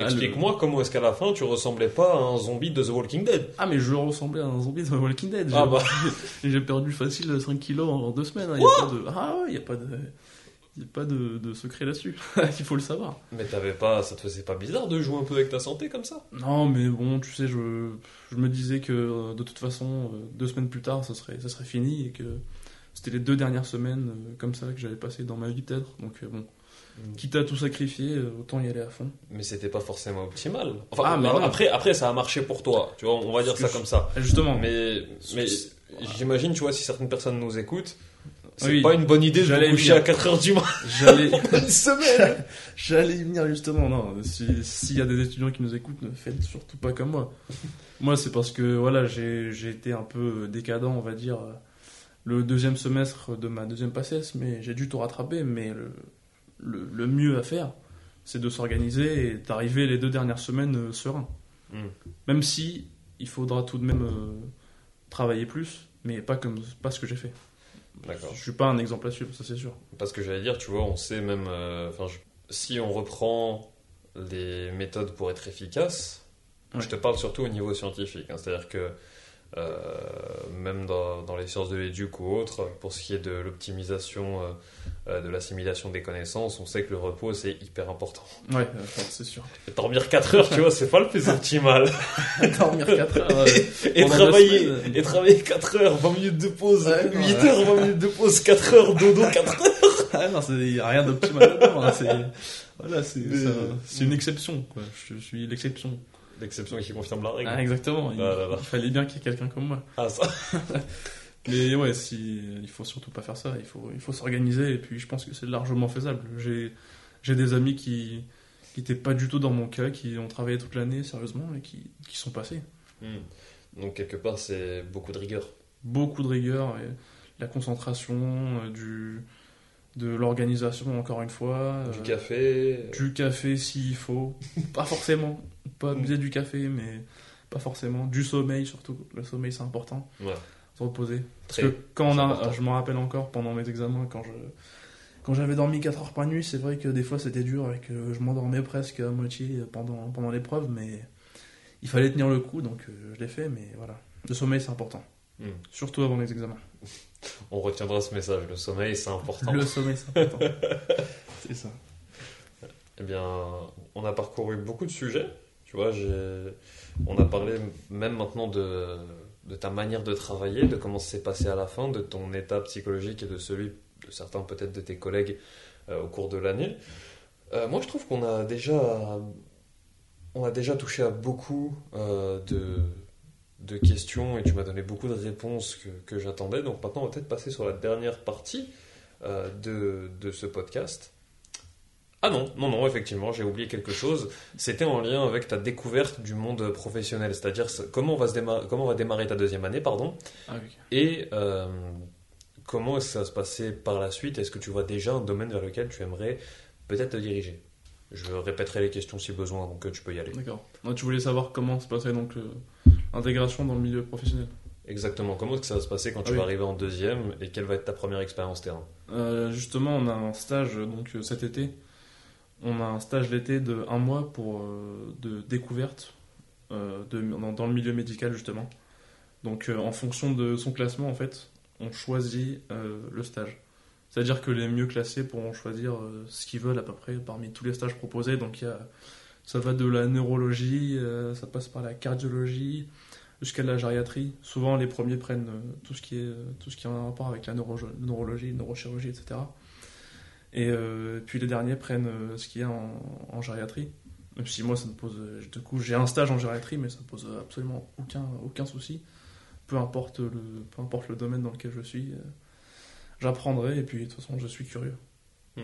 Ah, explique-moi comment est-ce qu'à la fin tu ressemblais pas à un zombie de The Walking Dead. Ah, mais je ressemblais à un zombie de Walking Dead. Ah J'ai- bah, J'ai perdu facile 5 kilos en deux semaines. hein. Y a pas de... Ah ouais, il n'y a pas de, y a pas de, de secret là-dessus. Il faut le savoir. mais t'avais pas, ça te faisait pas bizarre de jouer un peu avec ta santé comme ça? Non, mais bon, tu sais, je, je me disais que euh, de toute façon, euh, deux semaines plus tard, ça serait, ça serait fini et que c'était les deux dernières semaines euh, comme ça que j'avais passé dans ma vie, peut-être. Donc, bon, quitte à tout sacrifier, euh, autant y aller à fond. Mais c'était pas forcément optimal. Enfin, Ah, mais après, après, ça a marché pour toi, tu vois, on va dire ça comme ça. Justement, Mais, mais j'imagine, tu vois, si certaines personnes nous écoutent, c'est Oui. pas une bonne idée de coucher à 4 heures du matin j'allais, une semaine. j'allais y venir justement. Non, si- s'il y a des étudiants qui nous écoutent, ne faites surtout pas comme moi. Moi, c'est parce que voilà, j'ai j'ai été un peu décadent, on va dire, euh, le deuxième semestre de ma deuxième passesse, mais j'ai dû tout rattraper. Mais le, le, le mieux à faire, c'est de s'organiser et d'arriver les deux dernières semaines euh, serein. Hmm. Même si il faudra tout de même euh, travailler plus, mais pas comme pas ce que j'ai fait. D'accord. Je suis pas un exemple à suivre, ça c'est sûr. Parce que j'allais dire, tu vois, on sait même. euh, Enfin, si on reprend les méthodes pour être efficace, Ouais. je te parle surtout au niveau scientifique. hein, C'est-à-dire que même dans, dans les sciences de l'éduc ou autres, pour ce qui est de l'optimisation euh, euh, de l'assimilation des connaissances, on sait que le repos c'est hyper important. Ouais, euh, c'est sûr. Dormir 4 heures, tu vois, c'est pas le plus optimal. Dormir 4 heures. euh, Et deux travailler, et travailler 4 heures, 20 minutes de pause, Ouais, 8 non, heures, 20 minutes de pause, 4 heures, dodo, 4 heures. Ah non, il n'y a rien d'optimal là-dedans. hein, c'est voilà, c'est une exception. Quoi. Je, suis l'exception. L'exception qui confirme la règle. Ah, exactement. Il, là là. il fallait bien qu'il y ait quelqu'un comme moi. Ah, ça. Mais ouais, si, il faut surtout pas faire ça. Il faut, il faut s'organiser. Et puis, je pense que c'est largement faisable. J'ai, j'ai des amis qui qui n'étaient pas du tout dans mon cas, qui ont travaillé toute l'année sérieusement et qui, qui sont passés. Hmm. Donc quelque part, c'est beaucoup de rigueur. Beaucoup de rigueur et la concentration, euh, du, de l'organisation encore une fois. Du euh, café. Du café s'il faut. pas forcément. Pas abuser du café, mais pas forcément. Du sommeil surtout. Le sommeil c'est important. Ouais. Se reposer. Parce Très- que quand on a, important. je me rappelle encore pendant mes examens, quand je, quand j'avais dormi 4 heures par nuit, c'est vrai que des fois c'était dur et que je m'endormais presque à moitié pendant, pendant l'épreuve, mais il fallait tenir le coup, donc euh, je l'ai fait, mais voilà. Le sommeil c'est important. Hmm. Surtout avant les examens. On retiendra ce message. Le sommeil, c'est important. Le sommeil c'est important. c'est ça. Eh bien, on a parcouru beaucoup de sujets. Tu vois, on a parlé même maintenant de, ta manière de travailler, de comment s'est passé à la fin, de ton état psychologique et de celui de certains peut-être de tes collègues euh, au cours de l'année. Euh, moi, je trouve qu'on a déjà, on a déjà touché à beaucoup euh, de, questions et tu m'as donné beaucoup de réponses que, que j'attendais. Donc maintenant, on va peut-être passer sur la dernière partie de, de ce podcast. Ah non, non, non, effectivement, j'ai oublié quelque chose. C'était en lien avec ta découverte du monde professionnel, c'est-à-dire ce- comment, on va se comment va démarrer ta deuxième année, pardon, Ah oui. et euh, comment est-ce que ça va se passer par la suite? Est-ce que tu vois déjà un domaine vers lequel tu aimerais peut-être te diriger? Je répéterai les questions si besoin, donc euh, tu peux y aller. D'accord. Tu voulais savoir comment se passait donc l'intégration dans le milieu professionnel. Exactement, comment est-ce que ça va se passer quand tu Ah oui. vas arriver en deuxième? Et quelle va être ta première expérience terrain? Euh, justement, on a un stage donc cet été. On a un stage l'été de un mois pour euh, de découverte euh, dans, le milieu médical justement. Donc, euh, en fonction de son classement, en fait, on choisit le stage. C'est-à-dire que les mieux classés pourront choisir ce qu'ils veulent à peu près parmi tous les stages proposés. Donc, y a, ça va de la neurologie, ça passe par la cardiologie, jusqu'à la gériatrie. Souvent, les premiers prennent tout ce qui est tout ce qui a un rapport avec la neuro- neurologie, neurochirurgie, etc. Et euh, puis les derniers prennent euh, ce qu'il y a en, en gériatrie. Même si moi, ça me pose. euh, Du coup, j'ai un stage en gériatrie, mais ça me pose absolument aucun, aucun souci. Peu importe, le, peu importe le domaine dans lequel je suis, euh, j'apprendrai. Et puis, de toute façon, je suis curieux. Hmm.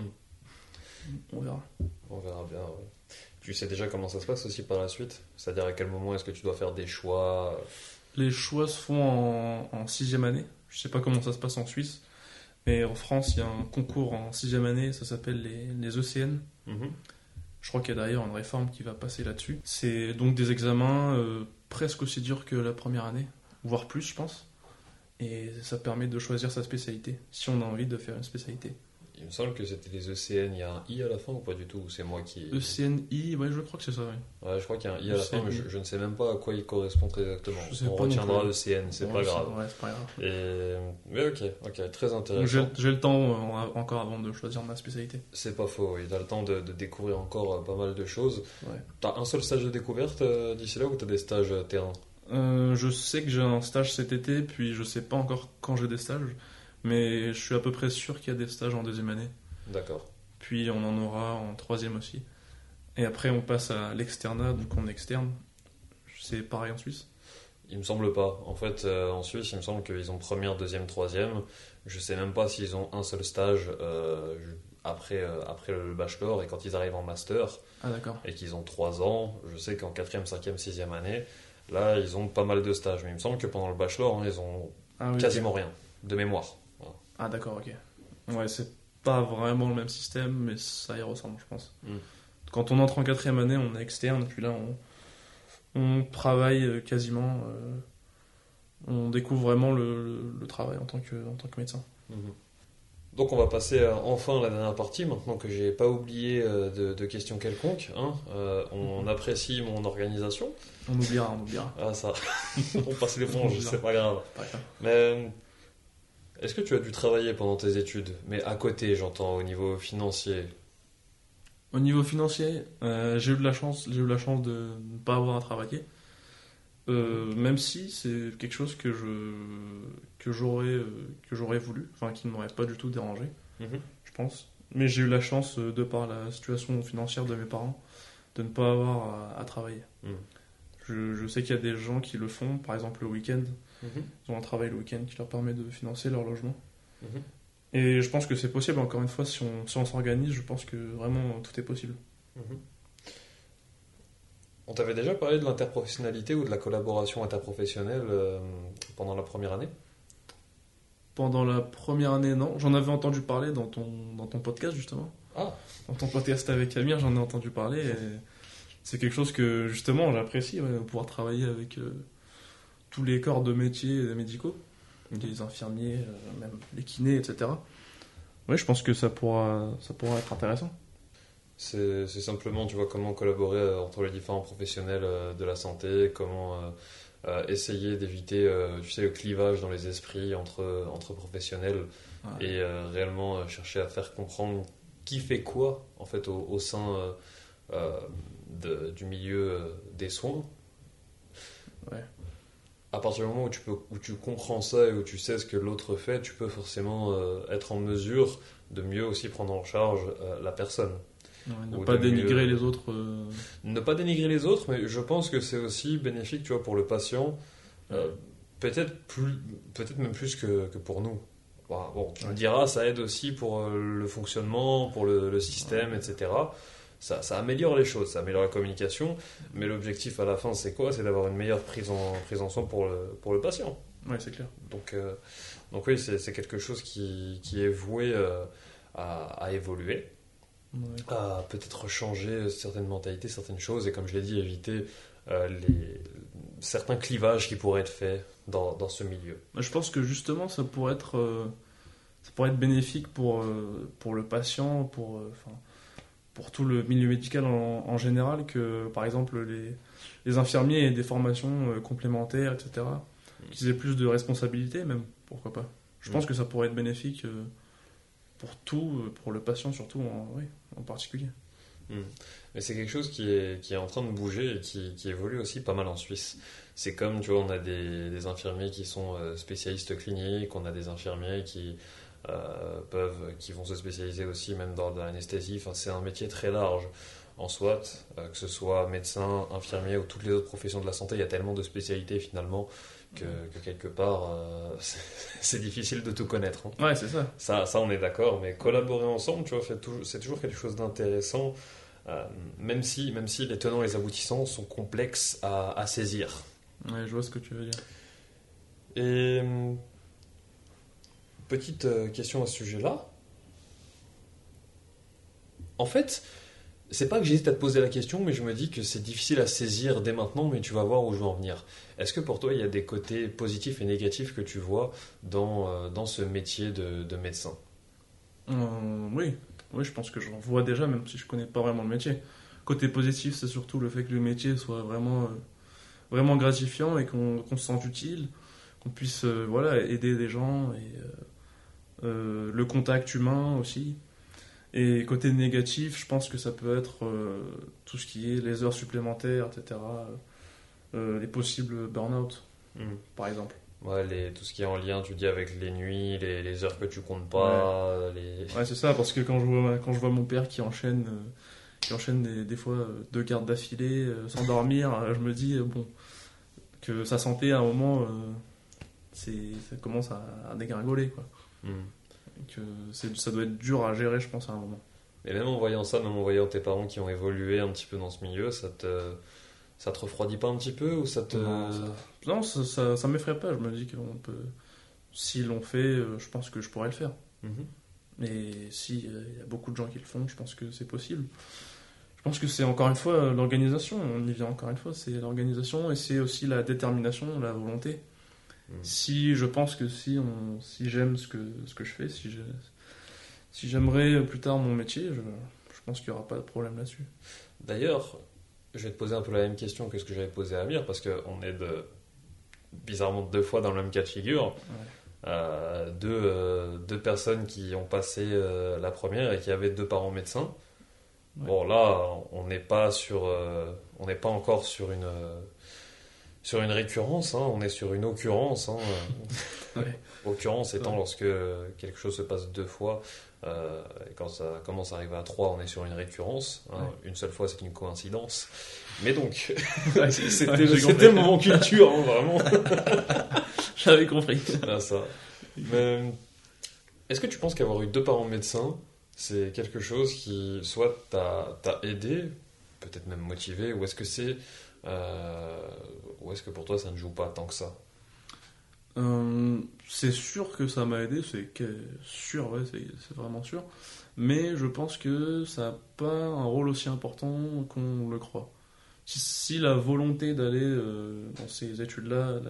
On verra. On verra bien. ouais. Tu sais déjà comment ça se passe aussi par la suite? C'est-à-dire à quel moment est-ce que tu dois faire des choix? Les choix se font en, en sixième année. Je sais pas comment ça se passe en Suisse, mais en France, il y a un concours en sixième année, ça s'appelle les, les ECN. Mhm. Je crois qu'il y a d'ailleurs une réforme qui va passer là-dessus. C'est donc des examens euh, presque aussi durs que la première année, voire plus, je pense. Et ça permet de choisir sa spécialité, si on a envie de faire une spécialité. Il me semble que c'était les ECN, il y a un I à la fin ou pas du tout Ou C'est moi qui... E ECNI, ouais, je crois que c'est ça, oui. Ouais, je crois qu'il y a un I à la fin, mais je, je ne sais même pas à quoi il correspond très exactement. On retiendra. ECN, c'est pas grave. Ouais, c'est pas grave. Et... Mais ok, ok, très intéressant. j'ai le temps euh, encore avant de choisir ma spécialité. C'est pas faux, oui. T'as le temps de, de découvrir encore euh, pas mal de choses. Ouais. T'as un seul stage de découverte euh, d'ici là ou t'as des stages terrain? Euh, je sais que j'ai un stage cet été, puis je sais pas encore quand j'ai des stages, mais je suis à peu près sûr qu'il y a des stages en deuxième année. D'accord. Puis on en aura en troisième aussi. Et après on passe à l'externat, donc on est externe. C'est pareil en Suisse? Il me semble pas. En fait, euh, en Suisse, il me semble qu'ils ont première, deuxième, troisième. Je sais même pas s'ils ont un seul stage euh, après, euh, après le bachelor et quand ils arrivent en master Ah d'accord. et qu'ils ont trois ans, je sais qu'en quatrième, cinquième, sixième année, là, ils ont pas mal de stages. Mais il me semble que pendant le bachelor, hein, ils ont Ah, oui, quasiment rien de mémoire. Ah d'accord, ok. Ouais, c'est pas vraiment le même système, mais ça y ressemble, je pense. Mm. Quand on entre en quatrième année, on est externe, puis là on, on travaille euh, quasiment. euh, on découvre vraiment le, le- le travail en tant que, en tant que médecin. Mhm. Donc on va passer enfin à la dernière partie, maintenant que j'ai pas oublié euh, de, de questions quelconques. hein. Euh, on apprécie mon organisation. On oubliera, on oubliera. Ah ça, on passe l'éponge, c'est pas grave. Pas grave. Mais est-ce que tu as dû travailler pendant tes études Mais à côté, j'entends, au niveau financier? Au niveau financier, euh, j'ai eu de la chance, j'ai eu la chance de ne pas avoir à travailler. Euh, même si c'est quelque chose que je que j'aurais euh, que j'aurais voulu, enfin qui ne m'aurait pas du tout dérangé, Mhm. je pense. Mais j'ai eu la chance, de par la situation financière de mes parents, de ne pas avoir à, à travailler. Mhm. Je, je sais qu'il y a des gens qui le font, par exemple le week-end. Ils ont un travail le week-end qui leur permet de financer leur logement. Mhm. Et je pense que c'est possible, encore une fois, si on si on s'organise, je pense que vraiment tout est possible. Mhm. On t'avait déjà parlé de l'interprofessionnalité ou de la collaboration interprofessionnelle euh, pendant la première année? Pendant la première année, non. J'en avais entendu parler dans ton, dans ton podcast, justement. Ah. Dans ton podcast avec Amir, j'en ai entendu parler. Et c'est quelque chose que, justement, j'apprécie, ouais, de pouvoir travailler avec euh, tous les corps de métiers médicaux, les infirmiers, euh, même les kinés, etc. Oui, je pense que ça pourra, ça pourra être intéressant. C'est simplement, tu vois, comment collaborer euh, entre les différents professionnels euh, de la santé, comment euh, essayer d'éviter, euh, tu sais, le clivage dans les esprits entre, entre professionnels Ouais. et euh, réellement chercher à faire comprendre qui fait quoi, en fait, au, au sein de- du milieu des soins. Ouais. À partir du moment où tu, peux, où tu comprends ça et où tu sais ce que l'autre fait, tu peux forcément euh, être en mesure de mieux aussi prendre en charge euh, la personne. Ouais, ne pas mieux- dénigrer les autres. euh, Ne pas dénigrer les autres, mais je pense que c'est aussi bénéfique, tu vois, pour le patient, peut-être plus, peut-être même plus que, que pour nous. Bon, bon, tu me Ouais. diras, ça aide aussi pour le fonctionnement, pour le, le système, etc. Ça, ça améliore les choses, ça améliore la communication, mais l'objectif à la fin, c'est quoi? C'est d'avoir une meilleure prise en, prise en soin pour le, pour le patient. Ouais, c'est clair. Donc, euh, donc oui, c'est quelque chose qui, qui est voué euh, à, à évoluer Ouais. à peut-être changer certaines mentalités, certaines choses, et comme je l'ai dit, éviter euh, les, certains clivages qui pourraient être faits dans, dans ce milieu. Je pense que justement, ça pourrait être, ça pourrait être bénéfique pour, pour le patient, pour, enfin, pour tout le milieu médical en, en général, que par exemple les, les infirmiers aient des formations euh, complémentaires, etc. Qu'ils aient plus de responsabilités, même, pourquoi pas. Je pense Mm. que ça pourrait être bénéfique euh, pour tout, euh, pour le patient surtout, en, oui, en particulier. Mais c'est quelque chose qui est, qui est en train de bouger et qui, qui évolue aussi pas mal en Suisse. C'est comme, tu vois, on a des, des infirmiers qui sont spécialistes cliniques, on a des infirmiers qui euh, peuvent, qui vont se spécialiser aussi même dans l'anesthésie. Enfin, c'est un métier très large. En soit, euh, que ce soit médecin, infirmier ou toutes les autres professions de la santé, il y a tellement de spécialités finalement que, que quelque part, euh, c'est difficile de tout connaître. hein. Ouais, c'est ça. Ça, ça, on est d'accord, mais collaborer ensemble, tu vois, c'est toujours quelque chose d'intéressant, euh, même, si, même si les tenants et les aboutissants sont complexes à, à saisir. Ouais, je vois ce que tu veux dire. Et petite euh, question à ce sujet-là. En fait, c'est pas que j'hésite à te poser la question, mais je me dis que c'est difficile à saisir dès maintenant, mais tu vas voir où je veux en venir. Est-ce que pour toi, il y a des côtés positifs et négatifs que tu vois dans, euh, dans ce métier de, de médecin? Euh, oui, oui, je pense que j'en vois déjà, même si je connais pas vraiment le métier. Côté positif, c'est surtout le fait que le métier soit vraiment, vraiment gratifiant et qu'on se sente utile, qu'on puisse voilà, aider des gens et euh, le contact humain aussi. Et côté négatif, je pense que ça peut être euh, tout ce qui est les heures supplémentaires, etc. euh, les possibles burn-out, par exemple. Ouais, les, tout ce qui est en lien, tu dis, avec les nuits, les, les heures que tu comptes pas, les... Ouais, c'est ça, parce que quand je vois, quand je vois mon père qui enchaîne, qui enchaîne des, des fois deux gardes d'affilée sans dormir, je me dis, bon, que sa santé à un moment, c'est, ça commence à, à dégringoler, quoi. Et que c'est, ça doit être dur à gérer, je pense, à un moment. Et même en voyant ça, même en voyant tes parents qui ont évolué un petit peu dans ce milieu, ça te, ça te refroidit pas un petit peu ou ça te... Non, ça, non, ça, ça, ça m'effraie pas, je me dis qu'on peut. S'ils l'ont fait, euh, je pense que je pourrais le faire. Mhm. Mais si euh, il y a beaucoup de gens qui le font, je pense que c'est possible. Je pense que c'est encore une fois euh, l'organisation, on y vient encore une fois, c'est l'organisation et c'est aussi la détermination, la volonté. Si je pense que si, on, si j'aime ce que, ce que je fais, si, je, si j'aimerais plus tard mon métier, je, je pense qu'il n'y aura pas de problème là-dessus. D'ailleurs, je vais te poser un peu la même question que ce que j'avais posé à Amir, parce qu'on est de, bizarrement deux fois dans le même cas de figure. Euh, deux, euh, deux personnes qui ont passé euh, la première et qui avaient deux parents médecins. Ouais. Bon, là, on n'est pas sur, on n'est pas encore sur une, sur une récurrence, hein, on est sur une occurrence. hein. Ouais. Occurrence étant Ouais. lorsque quelque chose se passe deux fois, euh, et quand ça commence à arriver à trois, on est sur une récurrence. hein. Une seule fois, c'est une coïncidence. Mais donc, c'était le moment culture, vraiment. J'avais compris. Ça. Mais est-ce que tu penses qu'avoir eu deux parents médecins, c'est quelque chose qui soit t'a aidé, peut-être même motivé, ou est-ce que c'est euh, ou est-ce que pour toi ça ne joue pas tant que ça Euh, c'est sûr que ça m'a aidé, c'est sûr, ouais, c'est vraiment sûr. Mais je pense que ça n'a pas un rôle aussi important qu'on le croit. Si, si la volonté d'aller euh, dans ces études-là,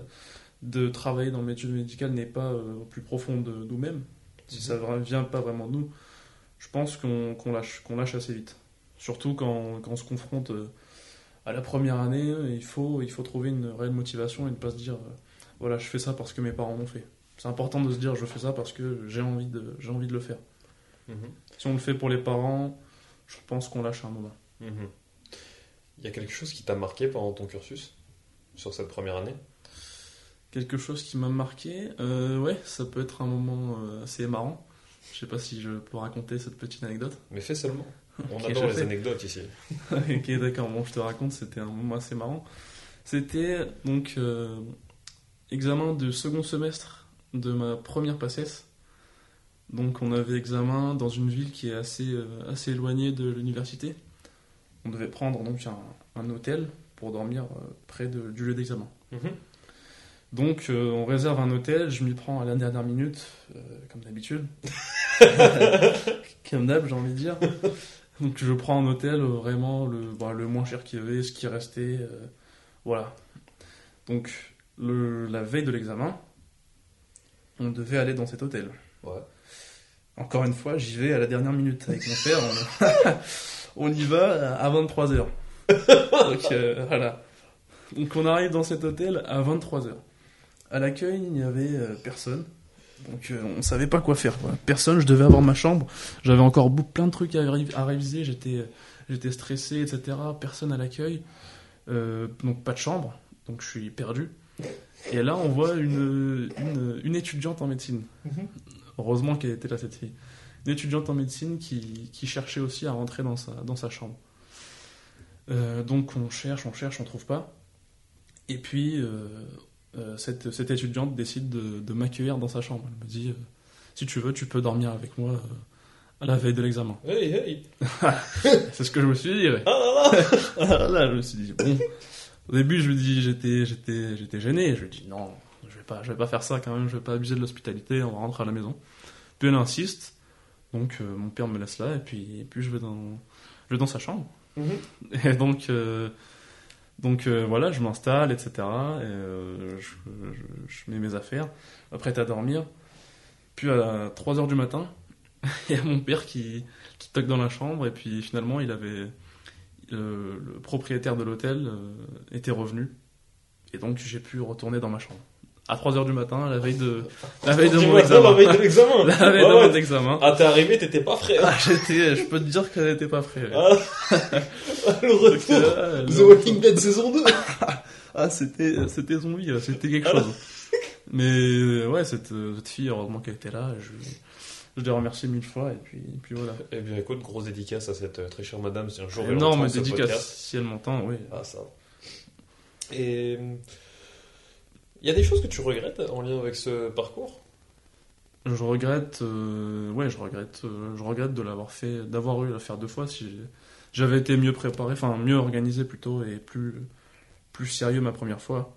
de travailler dans l'étude médicale n'est pas euh, au plus profond de nous-mêmes, si ça ne vient pas vraiment de nous, je pense qu'on lâche, qu'on lâche assez vite. Surtout quand, quand on se confronte euh, à la première année, il faut, il faut trouver une réelle motivation et ne pas se dire euh, voilà, je fais ça parce que mes parents m'ont fait. C'est important de se dire je fais ça parce que j'ai envie de, j'ai envie de le faire. Si on le fait pour les parents, je pense qu'on lâche un moment. Mhm. Il y a quelque chose qui t'a marqué pendant ton cursus sur cette première année? Quelque chose qui m'a marqué, euh, ouais, ça peut être un moment euh, assez marrant. Je sais pas si je peux raconter cette petite anecdote. Mais fais seulement. On adore les anecdotes ici. ok, d'accord, bon, je te raconte, c'était un moment assez marrant. C'était donc euh, examen de second semestre de ma première PACES. Donc on avait examen dans une ville qui est assez, euh, assez éloignée de l'université. On devait prendre donc un, un hôtel pour dormir euh, près de- du lieu d'examen. Mhm. Donc euh, on réserve un hôtel, je m'y prends à la dernière minute, euh, comme d'habitude. comme d'hab, j'ai envie de dire. Donc je prends un hôtel euh, vraiment le, bah, le moins cher qu'il y avait, ce qui restait. euh, voilà. Donc le, la veille de l'examen, on devait aller dans cet hôtel. Ouais. Encore une fois, j'y vais à la dernière minute avec mon père. On, on y va à 23h. Donc euh, voilà. Donc on arrive dans cet hôtel à 23h. À l'accueil, il n'y avait euh, personne. Donc euh, on savait pas quoi faire. quoi. Personne, je devais avoir ma chambre. J'avais encore plein de trucs à, ré- à réviser. J'étais, j'étais stressé, etc. Personne à l'accueil. Euh, donc pas de chambre. Donc je suis perdu. Et là, on voit une, une, une étudiante en médecine. Heureusement qu'elle était là, cette fille. Une étudiante en médecine qui, qui cherchait aussi à rentrer dans sa, dans sa chambre. Euh, donc on cherche, on cherche, on trouve pas. Et puis euh, cette, cette étudiante décide de, de m'accueillir dans sa chambre. Elle me dit euh, si tu veux, tu peux dormir avec moi euh, à la veille de l'examen. Hey, hey C'est ce que je me suis dit. ouais. Ah là là Ah, là, je me suis dit bon. Au début, je me dis j'étais j'étais j'étais gêné. Je lui dis non, je vais pas je vais pas faire ça quand même. Je vais pas abuser de l'hospitalité. On va rentrer à la maison. Puis elle insiste. Donc mon père me laisse là et puis et puis je vais dans je vais dans sa chambre. Mhm. Et donc donc euh, voilà, je m'installe, etc. Et, euh, je, mets mes affaires, prêt à dormir. Puis à 3 heures du matin, il y a mon père qui, qui toque dans la chambre et puis finalement il avait le propriétaire de l'hôtel euh, était revenu et donc j'ai pu retourner dans ma chambre à 3 heures du matin la veille de la veille de mon examen La veille de l'examen la veille Ouais, de ouais. mon examen Ah, t'es arrivé, t'étais pas frais. ah, j'étais je peux te dire qu'elle n'était pas prête Ah, le retour The Walking Dead saison 2 Ah, c'était, c'était zombie, c'était quelque chose. Mais ouais, cette, cette fille, heureusement qu'elle était là, je, je l'ai remerciée mille fois, et puis, et puis voilà. Eh bien, écoute, grosse dédicace à cette euh, très chère madame. Si un jour Énorme dédicace, si elle m'entend, oui. Ah, ça. Et. Il y a des choses que tu regrettes en lien avec ce parcours? Je regrette, euh, ouais, je regrette, euh, je regrette de l'avoir fait, d'avoir eu à faire deux fois. Si j'avais été mieux préparé, enfin mieux organisé plutôt, et plus, plus sérieux ma première fois,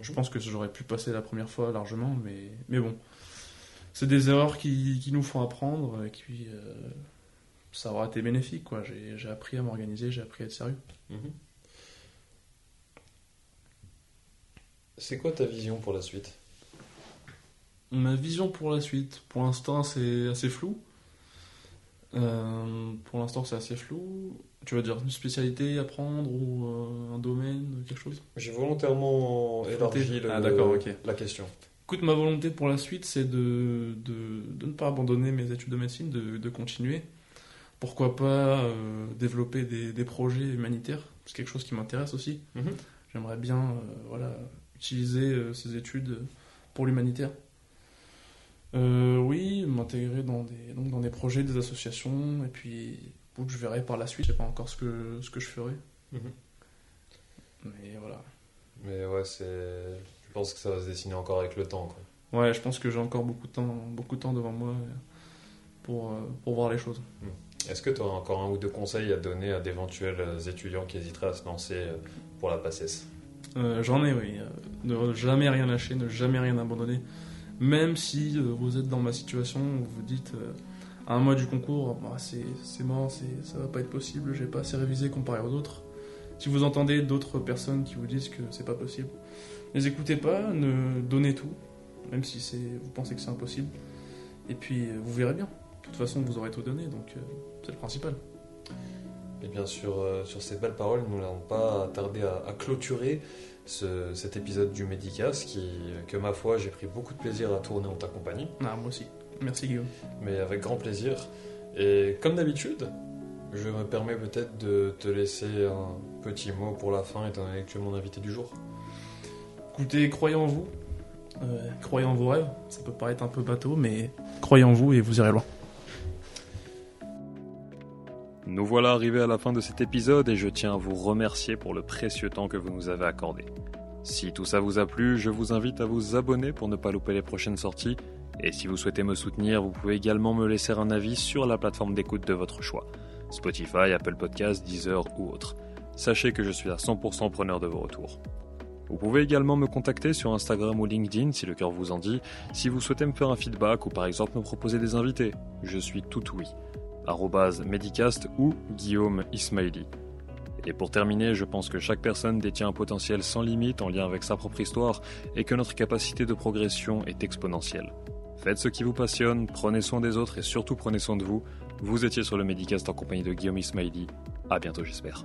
je pense que j'aurais pu passer la première fois largement, mais, mais bon. C'est des erreurs qui, qui nous font apprendre, et puis euh, ça aura été bénéfique, quoi. J'ai j'ai appris à m'organiser, j'ai appris à être sérieux. Mhm. C'est quoi ta vision pour la suite? Ma vision pour la suite, pour l'instant, c'est assez flou. Euh, pour l'instant, c'est assez flou. Tu vas dire une spécialité à prendre ou euh, un domaine, quelque chose? J'ai volontairement élargi le- Ah, la question. Écoute, ma volonté pour la suite, c'est de, de, de ne pas abandonner mes études de médecine, de, de continuer. Pourquoi pas euh, développer des, des projets humanitaires? C'est quelque chose qui m'intéresse aussi. J'aimerais bien voilà, utiliser euh, ces études pour l'humanitaire. Euh, oui, m'intégrer dans des, donc dans des projets, des associations, et puis je verrai par la suite, je sais pas encore ce que, ce que je ferai. Mhm. Mais voilà. Mais ouais, c'est. Je pense que ça va se dessiner encore avec le temps. Quoi. Ouais, je pense que j'ai encore beaucoup de temps, beaucoup de temps devant moi pour, euh, pour voir les choses. Est-ce que tu as encore un ou deux conseils à donner à d'éventuels étudiants qui hésiteraient à se lancer euh, pour la PACES euh, J'en ai, oui. Ne jamais rien lâcher, ne jamais rien abandonner. Même si vous êtes dans ma situation, vous vous dites à un mois du concours, bah, c'est mort, ça va pas être possible, j'ai pas assez révisé comparé aux autres. Si vous entendez d'autres personnes qui vous disent que c'est pas possible, ne les écoutez pas, ne donnez tout, même si vous pensez que c'est impossible. Et puis vous verrez bien. De toute façon, vous aurez tout donné, donc euh, c'est le principal. Et bien sûr, euh, sur ces belles paroles, nous n'allons pas tarder à, clôturer cet épisode du Médicas qui, que ma foi, j'ai pris beaucoup de plaisir à tourner en ta compagnie. Ah, moi aussi. Merci Guillaume. Mais avec grand plaisir. Et comme d'habitude, je me permets peut-être de te laisser un petit mot pour la fin, étant donné que tu es mon invité du jour. Écoutez, croyez en vous, euh, croyez en vos rêves. Ça peut paraître un peu bateau, mais croyez en vous et vous irez loin. Nous voilà arrivés à la fin de cet épisode et je tiens à vous remercier pour le précieux temps que vous nous avez accordé. Si tout ça vous a plu, je vous invite à vous abonner pour ne pas louper les prochaines sorties. Et si vous souhaitez me soutenir, vous pouvez également me laisser un avis sur la plateforme d'écoute de votre choix. Spotify, Apple Podcasts, Deezer ou autre. Sachez que je suis à 100% preneur de vos retours. Vous pouvez également me contacter sur Instagram ou LinkedIn si le cœur vous en dit, si vous souhaitez me faire un feedback ou par exemple me proposer des invités. Je suis tout oui medicast ou Guillaume Ismaili. Et pour terminer, je pense que chaque personne détient un potentiel sans limite en lien avec sa propre histoire et que notre capacité de progression est exponentielle. Faites ce qui vous passionne, prenez soin des autres et surtout prenez soin de vous. Vous étiez sur le Medicast en compagnie de Guillaume Ismaili. À bientôt, j'espère.